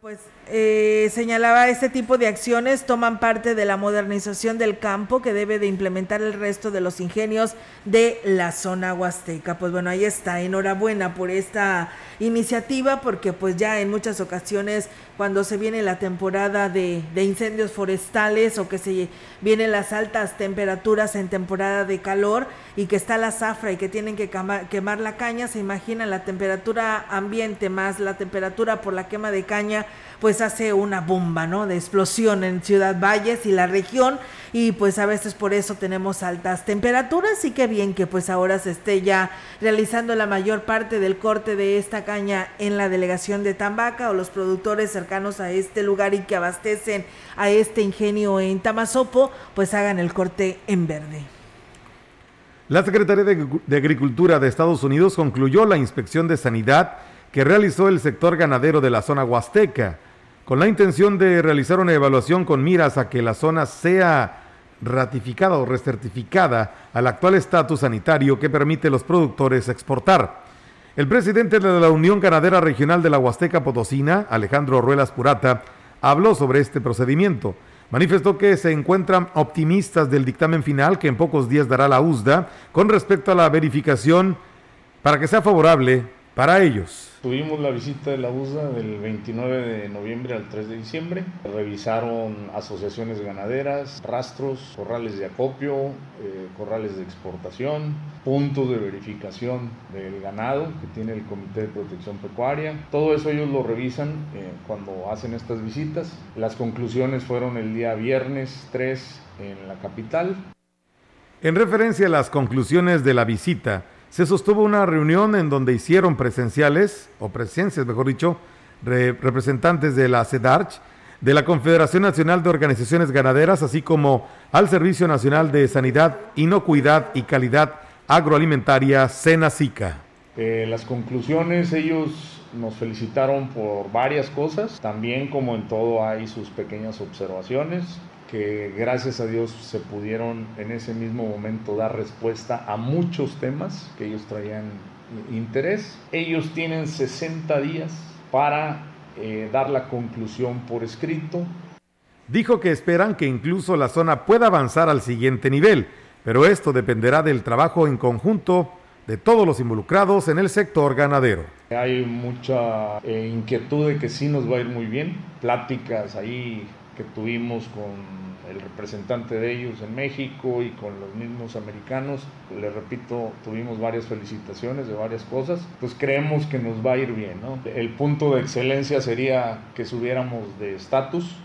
Pues eh, señalaba este tipo de acciones toman parte de la modernización del campo que debe de implementar el resto de los ingenios de la zona huasteca. Pues bueno, ahí está. Enhorabuena por esta iniciativa porque pues ya en muchas ocasiones cuando se viene la temporada de, incendios forestales o que se vienen las altas temperaturas en temporada de calor y que está la zafra y que tienen que quemar la caña, se imagina la temperatura ambiente más la temperatura por la quema de caña pues hace una bomba, ¿no? De explosión en Ciudad Valles y la región y pues a veces por eso tenemos altas temperaturas y qué bien que pues ahora se esté ya realizando la mayor parte del corte de esta caña en la delegación de Tambaca o los productores cercanos a este lugar y que abastecen a este ingenio en Tamazopo pues hagan el corte en verde. La Secretaría de, Agricultura de Estados Unidos concluyó la inspección de sanidad que realizó el sector ganadero de la zona huasteca con la intención de realizar una evaluación con miras a que la zona sea ratificada o recertificada al actual estatus sanitario que permite a los productores exportar. El presidente de la Unión Ganadera Regional de la Huasteca Potosina, Alejandro Ruelas Purata, habló sobre este procedimiento. Manifestó que se encuentran optimistas del dictamen final que en pocos días dará la USDA con respecto a la verificación para que sea favorable para ellos. Tuvimos la visita de la USDA del 29 de noviembre al 3 de diciembre. Revisaron asociaciones ganaderas, rastros, corrales de acopio, eh, corrales de exportación, puntos de verificación del ganado que tiene el Comité de Protección Pecuaria. Todo eso ellos lo revisan eh, cuando hacen estas visitas. Las conclusiones fueron el día viernes 3 en la capital. En referencia a las conclusiones de la visita, se sostuvo una reunión en donde hicieron presenciales, o presencias mejor dicho, representantes de la CEDARCH, de la Confederación Nacional de Organizaciones Ganaderas, así como al Servicio Nacional de Sanidad, Inocuidad y Calidad Agroalimentaria, SENACICA. Eh, las conclusiones, ellos nos felicitaron por varias cosas, también como en todo hay sus pequeñas observaciones que gracias a Dios se pudieron en ese mismo momento dar respuesta a muchos temas que ellos traían interés. Ellos tienen 60 días para eh, dar la conclusión por escrito. Dijo que esperan que incluso la zona pueda avanzar al siguiente nivel, pero esto dependerá del trabajo en conjunto de todos los involucrados en el sector ganadero. Hay mucha eh, inquietud de que sí nos va a ir muy bien, pláticas ahí que tuvimos con el representante de ellos en México y con los mismos americanos. Les repito, tuvimos varias felicitaciones de varias cosas, pues creemos que nos va a ir bien. ¿no? El punto de excelencia sería que subiéramos de estatus.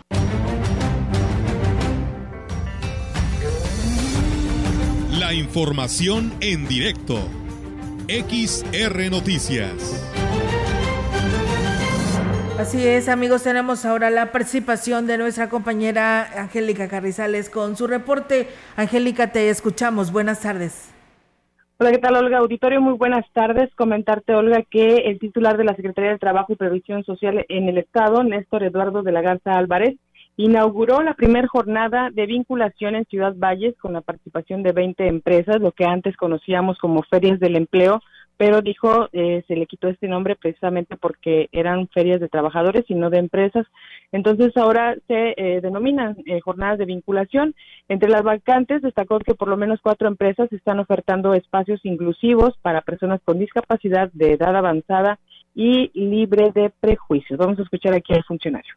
La información en directo. XR Noticias. Así es, amigos, tenemos ahora la participación de nuestra compañera Angélica Carrizales con su reporte. Angélica, te escuchamos. Buenas tardes. Hola, ¿qué tal, Olga? Auditorio, muy buenas tardes. Comentarte, Olga, que el titular de la Secretaría de Trabajo y Previsión Social en el Estado, Néstor Eduardo de la Garza Álvarez, inauguró la primera jornada de vinculación en Ciudad Valles con la participación de 20 empresas, lo que antes conocíamos como ferias del empleo, pero dijo eh, se le quitó este nombre precisamente porque eran ferias de trabajadores y no de empresas. Entonces ahora se eh, denominan eh, jornadas de vinculación. Entre las vacantes destacó que por lo menos cuatro empresas están ofertando espacios inclusivos para personas con discapacidad de edad avanzada y libre de prejuicios. Vamos a escuchar aquí al funcionario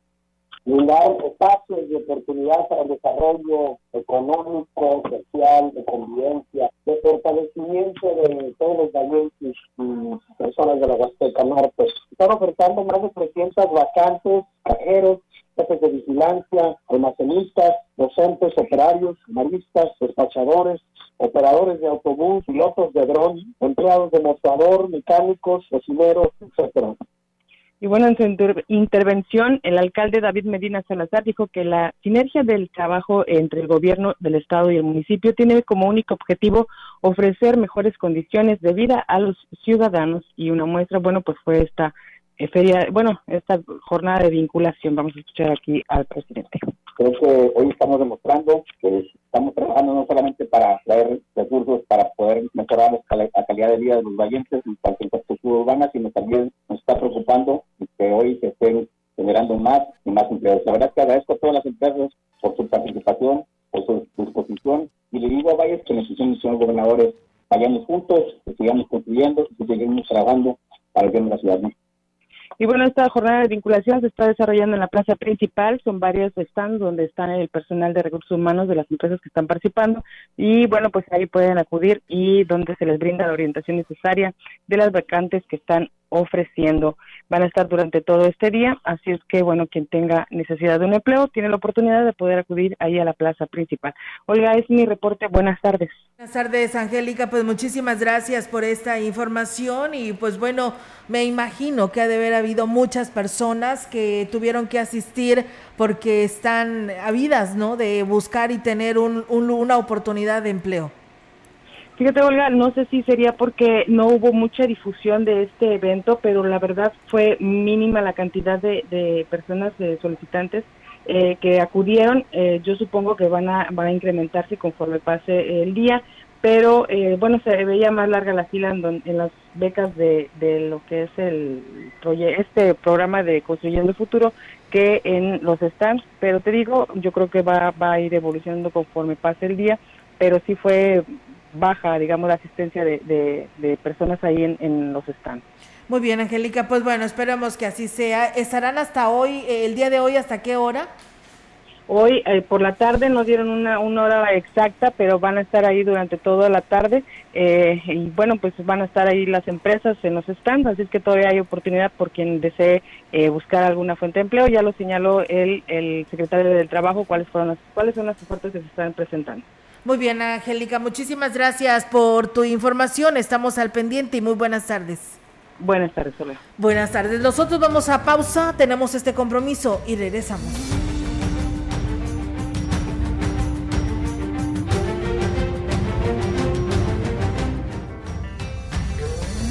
brindar espacios de oportunidad para el desarrollo económico, social, de convivencia, de fortalecimiento de todos los valientes y personas de la Huasteca Norte. Están ofertando más de 300 vacantes, cajeros, jefes de vigilancia, almacenistas, docentes, operarios, maristas, despachadores, operadores de autobús, pilotos de dron, empleados de mostrador, mecánicos, cocineros, etcétera. Y bueno, en su intervención, el alcalde David Medina Salazar dijo que la sinergia del trabajo entre el gobierno del estado y el municipio tiene como único objetivo ofrecer mejores condiciones de vida a los ciudadanos. Y una muestra, bueno, pues fue esta feria, bueno, esta jornada de vinculación. Vamos a escuchar aquí al presidente. Creo que hoy estamos demostrando que estamos trabajando no solamente para traer recursos para poder mejorar la calidad de vida de los valientes en cuanto a infraestructura urbana, sino también nos está preocupando que hoy se estén generando más y más empleos. La verdad que agradezco a todas las empresas por su participación, por su disposición y le digo a Valles que necesitamos, señores gobernadores, vayamos juntos, que sigamos construyendo, que sigamos trabajando para el bien de la ciudad. Y bueno, esta jornada de vinculación se está desarrollando en la plaza principal, son varios stands donde están el personal de recursos humanos de las empresas que están participando. Y bueno, pues ahí pueden acudir y donde se les brinda la orientación necesaria de las vacantes que están ofreciendo. Van a estar durante todo este día, así es que, bueno, quien tenga necesidad de un empleo tiene la oportunidad de poder acudir ahí a la plaza principal. Olga, es mi reporte. Buenas tardes. Buenas tardes, Angélica. Pues muchísimas gracias por esta información y pues bueno, me imagino que ha de haber habido muchas personas que tuvieron que asistir porque están habidas, ¿no? De buscar y tener un, una oportunidad de empleo. Fíjate, Olga, no sé si sería porque no hubo mucha difusión de este evento, pero la verdad fue mínima la cantidad de, personas, de solicitantes eh, que acudieron. Eh, yo supongo que van a, van a incrementarse conforme pase el día, pero eh, bueno, se veía más larga la fila en, en las becas de, de, lo que es el este programa de Construyendo el Futuro que en los stands, pero te digo, yo creo que va, va a ir evolucionando conforme pase el día, pero sí fue baja, digamos, la asistencia de, de, personas ahí en, en, los stands. Muy bien, Angélica, pues bueno, esperamos que así sea. ¿Estarán hasta hoy, eh, el día de hoy, hasta qué hora? Hoy eh, por la tarde nos dieron una, una, hora exacta, pero van a estar ahí durante toda la tarde. Eh, y bueno, pues van a estar ahí las empresas en los stands, así es que todavía hay oportunidad por quien desee buscar alguna fuente de empleo. Ya lo señaló el, el secretario del Trabajo, cuáles, fueron las, cuáles son las ofertas que se están presentando. Muy bien, Angélica, muchísimas gracias por tu información. Estamos al pendiente y muy buenas tardes. Buenas tardes, Soledad. Buenas tardes. Nosotros vamos a pausa, tenemos este compromiso y regresamos.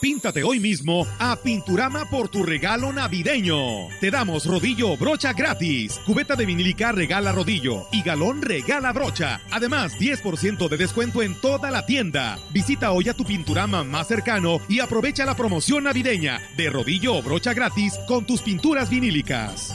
Píntate hoy mismo a Pinturama por tu regalo navideño. Te damos rodillo o brocha gratis. Cubeta de vinílica regala rodillo y galón regala brocha. Además, 10% de descuento en toda la tienda. Visita hoy a tu Pinturama más cercano y aprovecha la promoción navideña de rodillo o brocha gratis con tus pinturas vinílicas.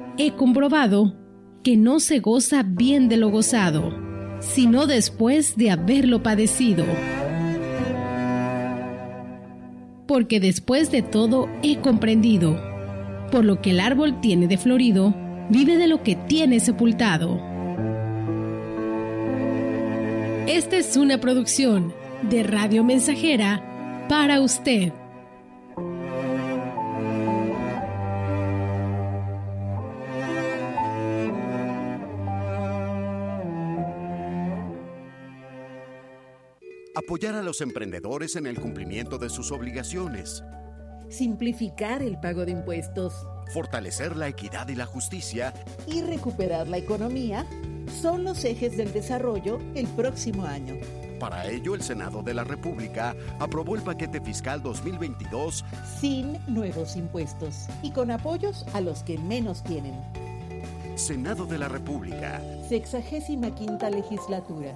he comprobado que no se goza bien de lo gozado, sino después de haberlo padecido. Porque después de todo he comprendido, por lo que el árbol tiene de florido, vive de lo que tiene sepultado. Esta es una producción de Radio Mensajera para usted. Apoyar a los emprendedores en el cumplimiento de sus obligaciones. Simplificar el pago de impuestos. Fortalecer la equidad y la justicia. Y recuperar la economía son los ejes del desarrollo el próximo año. Para ello, el Senado de la República aprobó el paquete fiscal 2022 sin nuevos impuestos y con apoyos a los que menos tienen. Senado de la República. Sexagésima quinta legislatura.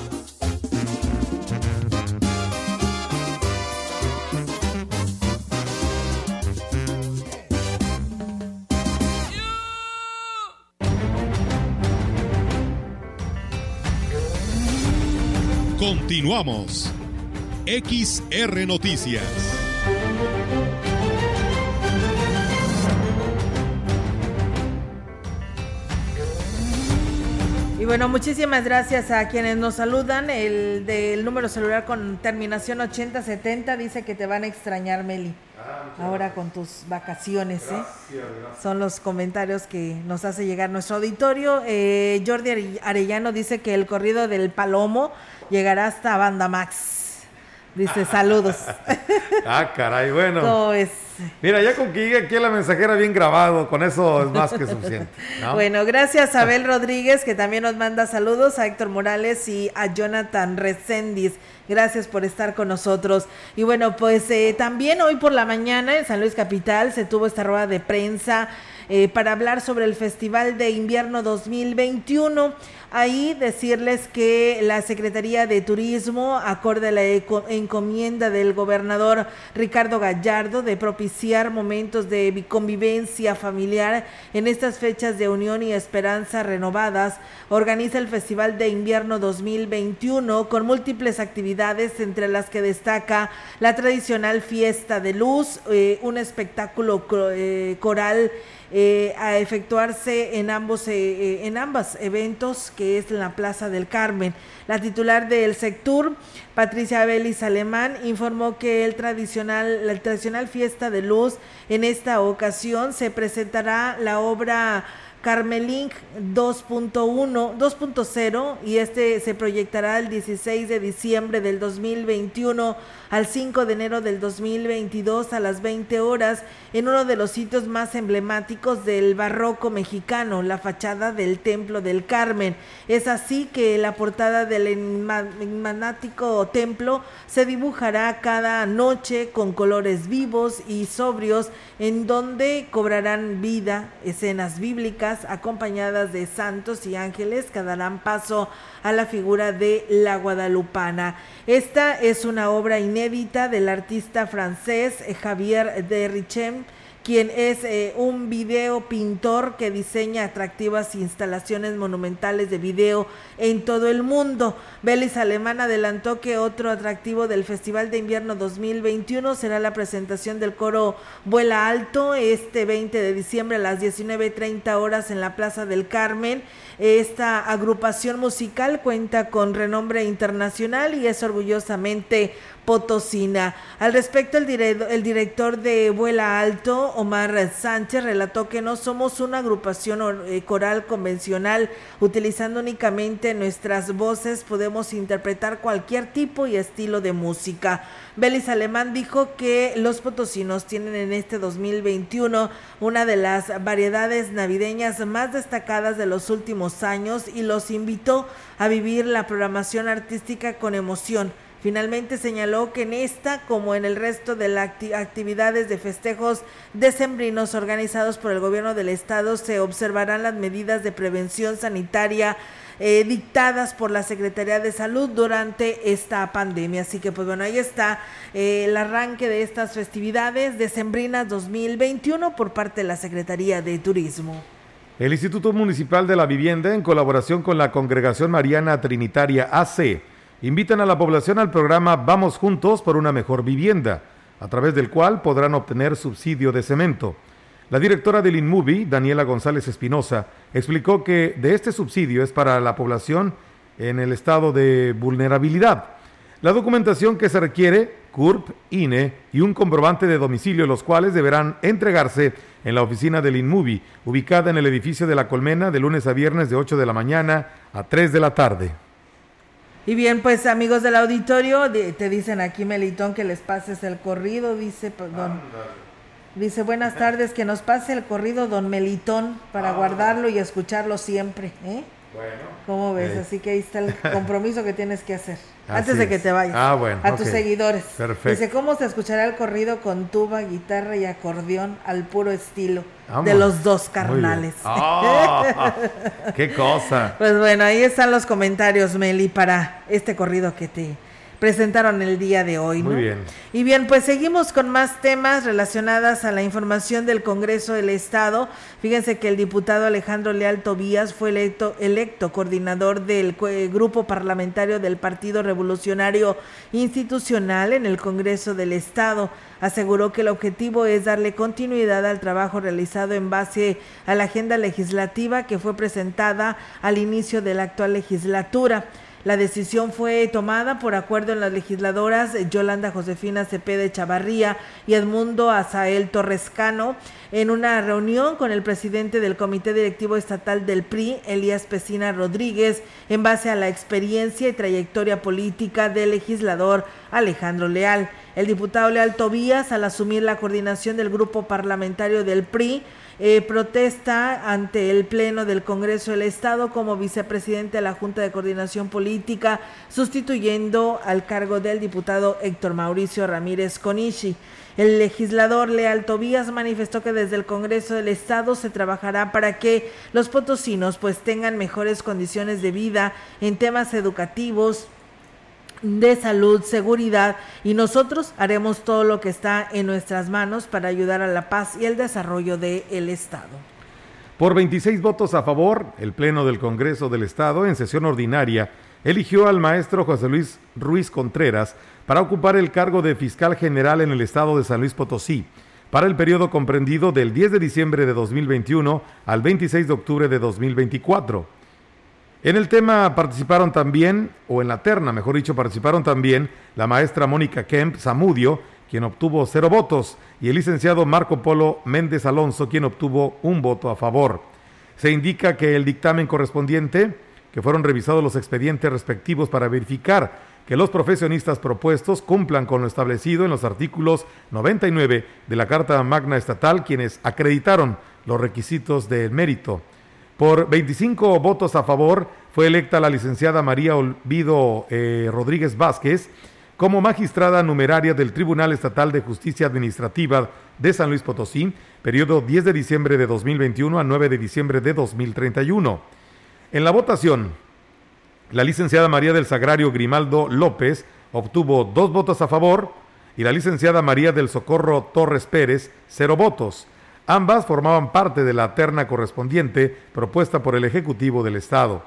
Continuamos. XR Noticias. Y bueno, muchísimas gracias a quienes nos saludan. El del número celular con terminación 8070 dice que te van a extrañar, Meli. Ahora con tus vacaciones, ¿eh? Son los comentarios que nos hace llegar nuestro auditorio. Eh, Jordi Arellano dice que el corrido del Palomo llegará hasta Banda Max. Dice saludos. ah, caray, bueno. ¿Cómo es? Mira, ya con que llegue aquí a la mensajera bien grabado, con eso es más que suficiente. ¿no? Bueno, gracias a Abel Rodríguez, que también nos manda saludos, a Héctor Morales y a Jonathan Recendis. Gracias por estar con nosotros. Y bueno, pues eh, también hoy por la mañana en San Luis Capital se tuvo esta rueda de prensa eh, para hablar sobre el Festival de Invierno 2021. Ahí decirles que la Secretaría de Turismo, acorde a la encomienda del gobernador Ricardo Gallardo de propiciar momentos de convivencia familiar en estas fechas de unión y esperanza renovadas, organiza el Festival de Invierno 2021 con múltiples actividades entre las que destaca la tradicional fiesta de luz, eh, un espectáculo eh, coral eh, a efectuarse en ambos eh, en ambos eventos que es la Plaza del Carmen. La titular del sector, Patricia Belis Alemán, informó que el tradicional la tradicional fiesta de luz en esta ocasión se presentará la obra Carmelink 2.1, 2.0 y este se proyectará el 16 de diciembre del 2021 al 5 de enero del 2022 a las 20 horas en uno de los sitios más emblemáticos del barroco mexicano, la fachada del Templo del Carmen. Es así que la portada del enigmático templo se dibujará cada noche con colores vivos y sobrios en donde cobrarán vida escenas bíblicas acompañadas de santos y ángeles que darán paso a la figura de la guadalupana. Esta es una obra inédita del artista francés Javier de Richem quien es eh, un video pintor que diseña atractivas instalaciones monumentales de video en todo el mundo. Belis Alemán adelantó que otro atractivo del Festival de Invierno 2021 será la presentación del coro Vuela Alto este 20 de diciembre a las 19.30 horas en la Plaza del Carmen. Esta agrupación musical cuenta con renombre internacional y es orgullosamente potosina. Al respecto, el, director de Vuela Alto, Omar Sánchez, relató que no somos una agrupación eh, coral convencional, utilizando únicamente nuestras voces podemos interpretar cualquier tipo y estilo de música. Belis Alemán dijo que los potosinos tienen en este 2021 una de las variedades navideñas más destacadas de los últimos años y los invitó a vivir la programación artística con emoción Finalmente señaló que en esta, como en el resto de las actividades de festejos decembrinos organizados por el gobierno del estado, se observarán las medidas de prevención sanitaria eh, dictadas por la Secretaría de Salud durante esta pandemia. Así que pues bueno, ahí está eh, el arranque de estas festividades decembrinas 2021 por parte de la Secretaría de Turismo. El Instituto Municipal de la Vivienda, en colaboración con la Congregación Mariana Trinitaria AC, invitan a la población al programa Vamos Juntos por una Mejor Vivienda, a través del cual podrán obtener subsidio de cemento. La directora del InMovie, Daniela González Espinosa, explicó que de este subsidio es para la población en el estado de vulnerabilidad. La documentación que se requiere, CURP, INE y un comprobante de domicilio, los cuales deberán entregarse en la oficina del InMovie, ubicada en el edificio de La Colmena, de lunes a viernes de 8 de la mañana a 3 de la tarde. Y bien, pues amigos del auditorio, te dicen aquí Melitón que les pases el corrido, dice, pues, dice buenas tardes, que nos pase el corrido don Melitón para guardarlo y escucharlo siempre, ¿eh? Bueno. ¿Cómo ves? Así que ahí está el compromiso que tienes que hacer antes de que te vayas. Ah, bueno. A tus seguidores. Perfecto. Dice, ¿cómo se escuchará el corrido con tuba, guitarra y acordeón al puro estilo de los dos carnales? Ah, ¡Qué cosa! Pues bueno, ahí están los comentarios, Meli, para este corrido que te presentaron el día de hoy. Muy bien. Y bien, pues seguimos con más temas relacionados a la información del Congreso del Estado. Fíjense que el diputado Alejandro Leal Tobías fue electo, electo coordinador del grupo parlamentario del Partido Revolucionario Institucional en el Congreso del Estado. Aseguró que el objetivo es darle continuidad al trabajo realizado en base a la agenda legislativa que fue presentada al inicio de la actual legislatura. La decisión fue tomada por acuerdo en las legisladoras Yolanda Josefina Cepeda Chavarría y Edmundo Azael Torrescano en una reunión con el presidente del Comité Directivo Estatal del PRI, Elías Pesina Rodríguez, en base a la experiencia y trayectoria política del legislador Alejandro Leal. El diputado Leal Tobías, al asumir la coordinación del grupo parlamentario del PRI, eh, protesta ante el Pleno del Congreso del Estado como vicepresidente de la Junta de Coordinación Política, sustituyendo al cargo del diputado Héctor Mauricio Ramírez Conichi. El legislador Leal Tobías manifestó que desde el Congreso del Estado se trabajará para que los potosinos pues tengan mejores condiciones de vida en temas educativos, de salud, seguridad y nosotros haremos todo lo que está en nuestras manos para ayudar a la paz y el desarrollo del Estado. Por 26 votos a favor, el Pleno del Congreso del Estado en sesión ordinaria eligió al maestro José Luis Ruiz Contreras para ocupar el cargo de fiscal general en el Estado de San Luis Potosí para el periodo comprendido del 10 de diciembre de 2021 al 26 de octubre de 2024. En el tema participaron también, o en la terna, mejor dicho, participaron también la maestra Mónica Kemp Zamudio, quien obtuvo cero votos, y el licenciado Marco Polo Méndez Alonso, quien obtuvo un voto a favor. Se indica que el dictamen correspondiente, que fueron revisados los expedientes respectivos para verificar que los profesionistas propuestos cumplan con lo establecido en los artículos 99 de la Carta Magna Estatal, quienes acreditaron los requisitos del mérito. Por 25 votos a favor fue electa la licenciada María Olvido eh, Rodríguez Vázquez como magistrada numeraria del Tribunal Estatal de Justicia Administrativa de San Luis Potosí, periodo 10 de diciembre de 2021 a 9 de diciembre de 2031. En la votación, la licenciada María del Sagrario Grimaldo López obtuvo dos votos a favor y la licenciada María del Socorro Torres Pérez cero votos. Ambas formaban parte de la terna correspondiente propuesta por el Ejecutivo del Estado.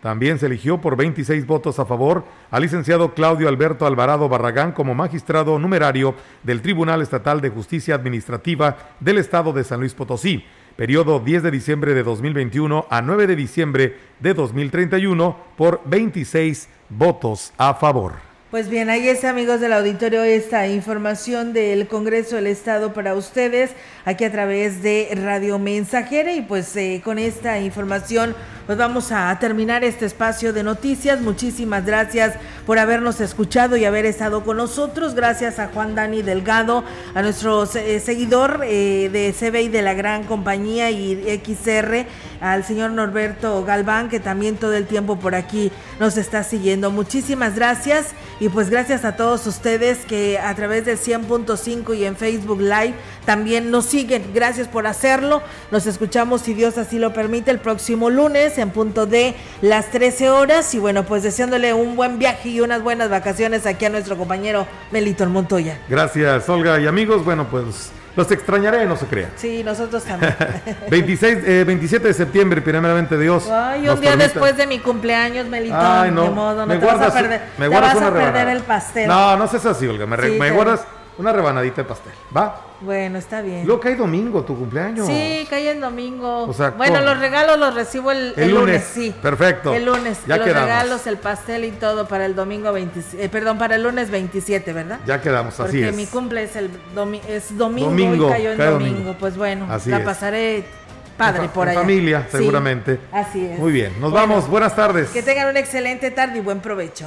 También se eligió por 26 votos a favor al licenciado Claudio Alberto Alvarado Barragán como magistrado numerario del Tribunal Estatal de Justicia Administrativa del Estado de San Luis Potosí, periodo 10 de diciembre de 2021 a 9 de diciembre de 2031 por 26 votos a favor. Pues bien, ahí está, amigos del auditorio, esta información del Congreso del Estado para ustedes, aquí a través de Radio Mensajera. Y pues eh, con esta información, pues vamos a terminar este espacio de noticias. Muchísimas gracias por habernos escuchado y haber estado con nosotros. Gracias a Juan Dani Delgado, a nuestro eh, seguidor eh, de CBI de la gran compañía y XR, al señor Norberto Galván, que también todo el tiempo por aquí nos está siguiendo. Muchísimas gracias. Y pues gracias a todos ustedes que a través del 100.5 y en Facebook Live también nos siguen. Gracias por hacerlo. Nos escuchamos, si Dios así lo permite, el próximo lunes en punto de las 13 horas. Y bueno, pues deseándole un buen viaje y unas buenas vacaciones aquí a nuestro compañero Melito Montoya. Gracias, Olga. Y amigos, bueno, pues los extrañaré, no se crean. Sí, nosotros también. 26, eh, 27 de septiembre, primeramente Dios. Ay, un día después de mi cumpleaños, Melitón. Ay, no. De modo, no me te guardas, vas a perder, me te vas una a perder rebanada. el pastel. No, no seas así, Olga. Me, Sí, me guardas una rebanadita de pastel. ¿Va? Bueno, está bien. Luego cae domingo, tu cumpleaños. Sí, cae en domingo. O sea, bueno, ¿cómo? los regalos los recibo el, El el lunes, lunes. sí. Perfecto. El lunes. Ya los quedamos. regalos, el pastel y todo para el domingo 27, eh, perdón, para el lunes 27, ¿verdad? Ya quedamos, así Porque es. mi cumple es el domi- es domingo, Domingo, y cayó en domingo. domingo. Pues bueno, Así la es. pasaré padre En por en allá. familia, Sí, seguramente. así es. Muy bien. Nos Bueno, vamos. Buenas tardes. Que tengan una excelente tarde y buen provecho.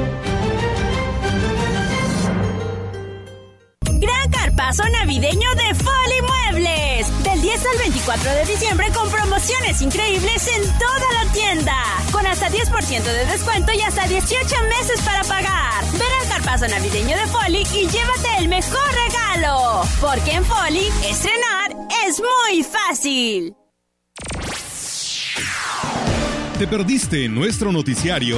Carpazo navideño de Foli Muebles. Del 10 al 24 de diciembre con promociones increíbles en toda la tienda. Con hasta 10% de descuento y hasta 18 meses para pagar. Ven al carpazo navideño de Foli y llévate el mejor regalo. Porque en Foli, estrenar es muy fácil. ¿Te perdiste nuestro noticiario?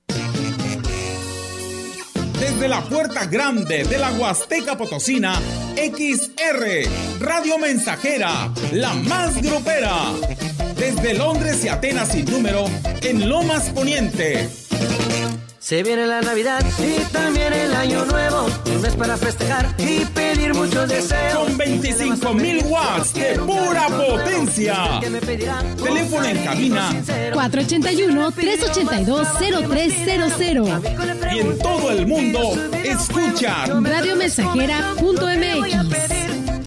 Desde la puerta grande de la Huasteca Potosina, XR, Radio Mensajera, la más grupera. Desde Londres y Atenas sin número, en Lomas Poniente. Se viene la Navidad y también el Año Nuevo. Un mes para festejar y pedir muchos deseos. Con 25 mil watts de pura potencia. Teléfono en cabina 481-382-0300. Y en todo el mundo, escucha Radiomensajera.mx.